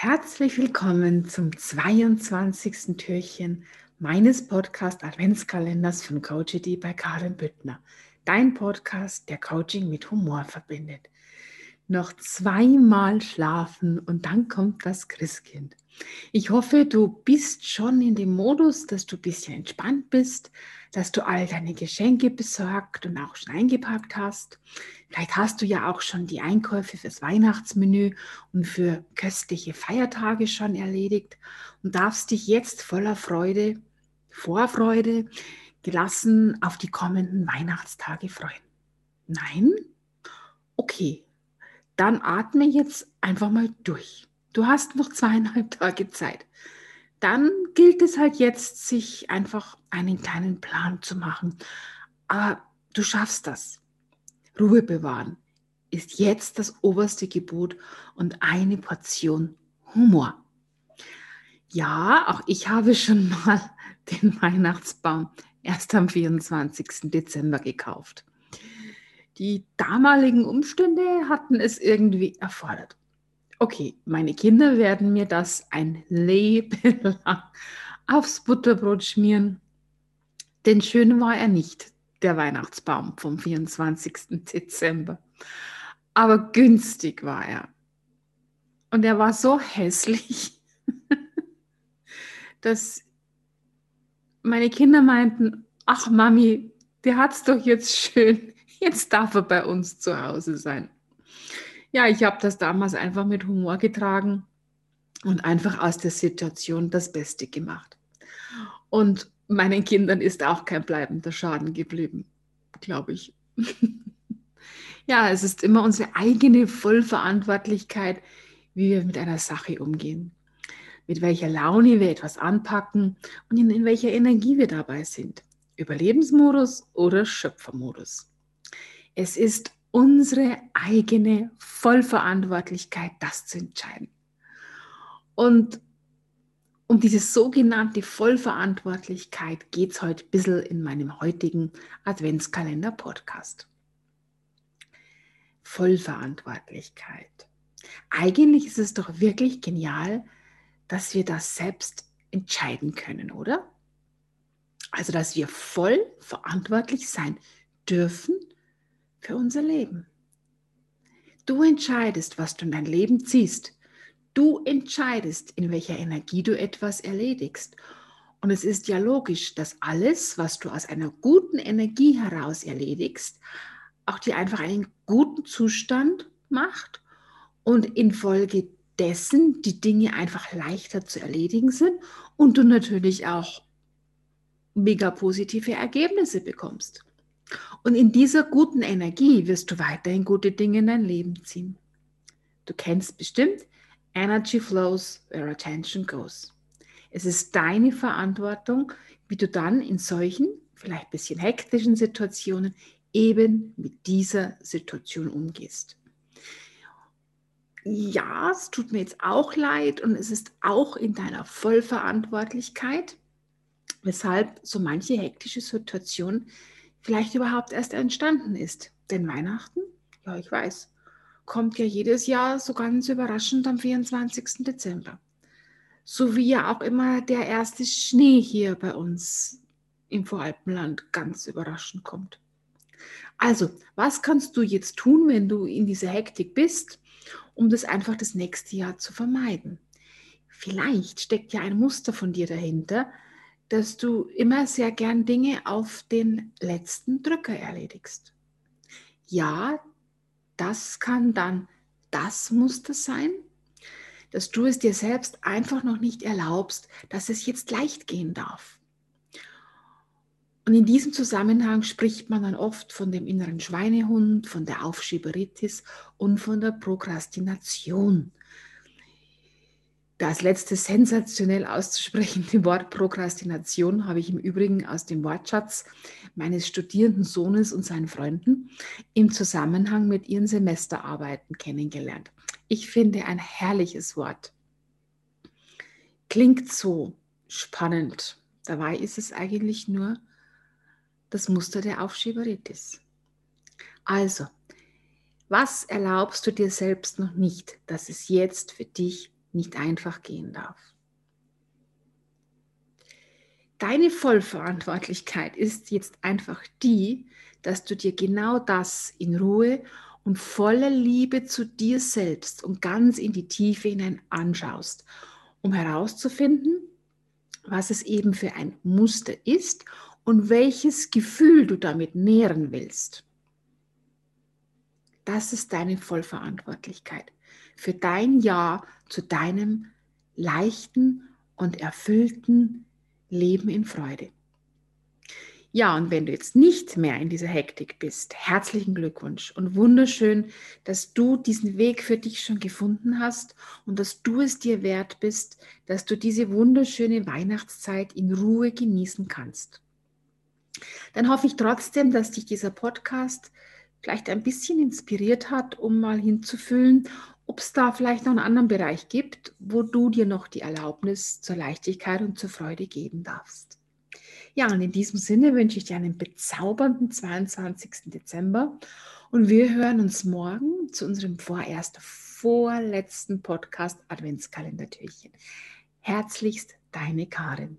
Herzlich willkommen zum 22. Türchen meines Podcast Adventskalenders von Coachity bei Karin Büttner. Dein Podcast, der Coaching mit Humor verbindet. Noch zweimal schlafen und dann kommt das Christkind. Ich hoffe, du bist schon in dem Modus, dass du ein bisschen entspannt bist, dass du all deine Geschenke besorgt und auch schon eingepackt hast. Vielleicht hast du ja auch schon die Einkäufe fürs Weihnachtsmenü und für köstliche Feiertage schon erledigt und darfst dich jetzt voller Freude, Vorfreude, gelassen auf die kommenden Weihnachtstage freuen. Nein? Okay, dann atme jetzt einfach mal durch. Du hast noch zweieinhalb Tage Zeit. Dann gilt es halt jetzt, sich einfach einen kleinen Plan zu machen. Aber du schaffst das. Ruhe bewahren ist jetzt das oberste Gebot und eine Portion Humor. Ja, auch ich habe schon mal den Weihnachtsbaum erst am 24. Dezember gekauft. Die damaligen Umstände hatten es irgendwie erfordert okay, meine Kinder werden mir das ein Leben lang aufs Butterbrot schmieren. Denn schön war er nicht, der Weihnachtsbaum vom 24. Dezember. Aber günstig war er. Und er war so hässlich, dass meine Kinder meinten, ach Mami, der hat's doch jetzt schön. Jetzt darf er bei uns zu Hause sein. Ja, ich habe das damals einfach mit Humor getragen und einfach aus der Situation das Beste gemacht. Und meinen Kindern ist auch kein bleibender Schaden geblieben, glaube ich. ja, es ist immer unsere eigene Vollverantwortlichkeit, wie wir mit einer Sache umgehen, mit welcher Laune wir etwas anpacken und in, in welcher Energie wir dabei sind. Überlebensmodus oder Schöpfermodus. Es ist unsere eigene Vollverantwortlichkeit, das zu entscheiden. Und um diese sogenannte Vollverantwortlichkeit geht es heute ein bisschen in meinem heutigen Adventskalender-Podcast. Vollverantwortlichkeit. Eigentlich ist es doch wirklich genial, dass wir das selbst entscheiden können, oder? Also, dass wir voll verantwortlich sein dürfen für unser Leben. Du entscheidest, was du in dein Leben ziehst. Du entscheidest, in welcher Energie du etwas erledigst. Und es ist ja logisch, dass alles, was du aus einer guten Energie heraus erledigst, auch dir einfach einen guten Zustand macht und infolgedessen die Dinge einfach leichter zu erledigen sind und du natürlich auch mega positive Ergebnisse bekommst. Und in dieser guten Energie wirst du weiterhin gute Dinge in dein Leben ziehen. Du kennst bestimmt, Energy flows where attention goes. Es ist deine Verantwortung, wie du dann in solchen, vielleicht ein bisschen hektischen Situationen eben mit dieser Situation umgehst. Ja, es tut mir jetzt auch leid und es ist auch in deiner Vollverantwortlichkeit, weshalb so manche hektische Situation vielleicht überhaupt erst entstanden ist. Denn Weihnachten, ja, ich weiß, kommt ja jedes Jahr so ganz überraschend am 24. Dezember. So wie ja auch immer der erste Schnee hier bei uns im Voralpenland ganz überraschend kommt. Also, was kannst du jetzt tun, wenn du in dieser Hektik bist, um das einfach das nächste Jahr zu vermeiden? Vielleicht steckt ja ein Muster von dir dahinter, dass du immer sehr gern Dinge auf den letzten Drücker erledigst. Ja, das kann dann das Muster sein, dass du es dir selbst einfach noch nicht erlaubst, dass es jetzt leicht gehen darf. Und in diesem Zusammenhang spricht man dann oft von dem inneren Schweinehund, von der Aufschieberitis und von der Prokrastination das letzte sensationell auszusprechende Wort Prokrastination habe ich im Übrigen aus dem Wortschatz meines studierenden Sohnes und seinen Freunden im Zusammenhang mit ihren Semesterarbeiten kennengelernt. Ich finde ein herrliches Wort. Klingt so spannend. Dabei ist es eigentlich nur das Muster der Aufschieberitis. Also, was erlaubst du dir selbst noch nicht, dass es jetzt für dich nicht einfach gehen darf. Deine Vollverantwortlichkeit ist jetzt einfach die, dass du dir genau das in Ruhe und voller Liebe zu dir selbst und ganz in die Tiefe hinein anschaust, um herauszufinden, was es eben für ein Muster ist und welches Gefühl du damit nähren willst. Das ist deine Vollverantwortlichkeit für dein Ja zu deinem leichten und erfüllten Leben in Freude. Ja, und wenn du jetzt nicht mehr in dieser Hektik bist, herzlichen Glückwunsch und wunderschön, dass du diesen Weg für dich schon gefunden hast und dass du es dir wert bist, dass du diese wunderschöne Weihnachtszeit in Ruhe genießen kannst. Dann hoffe ich trotzdem, dass dich dieser Podcast vielleicht ein bisschen inspiriert hat, um mal hinzufühlen, ob es da vielleicht noch einen anderen Bereich gibt, wo du dir noch die Erlaubnis zur Leichtigkeit und zur Freude geben darfst. Ja, und in diesem Sinne wünsche ich dir einen bezaubernden 22. Dezember und wir hören uns morgen zu unserem vorerst vorletzten Podcast Adventskalender-Türchen. Herzlichst deine Karin.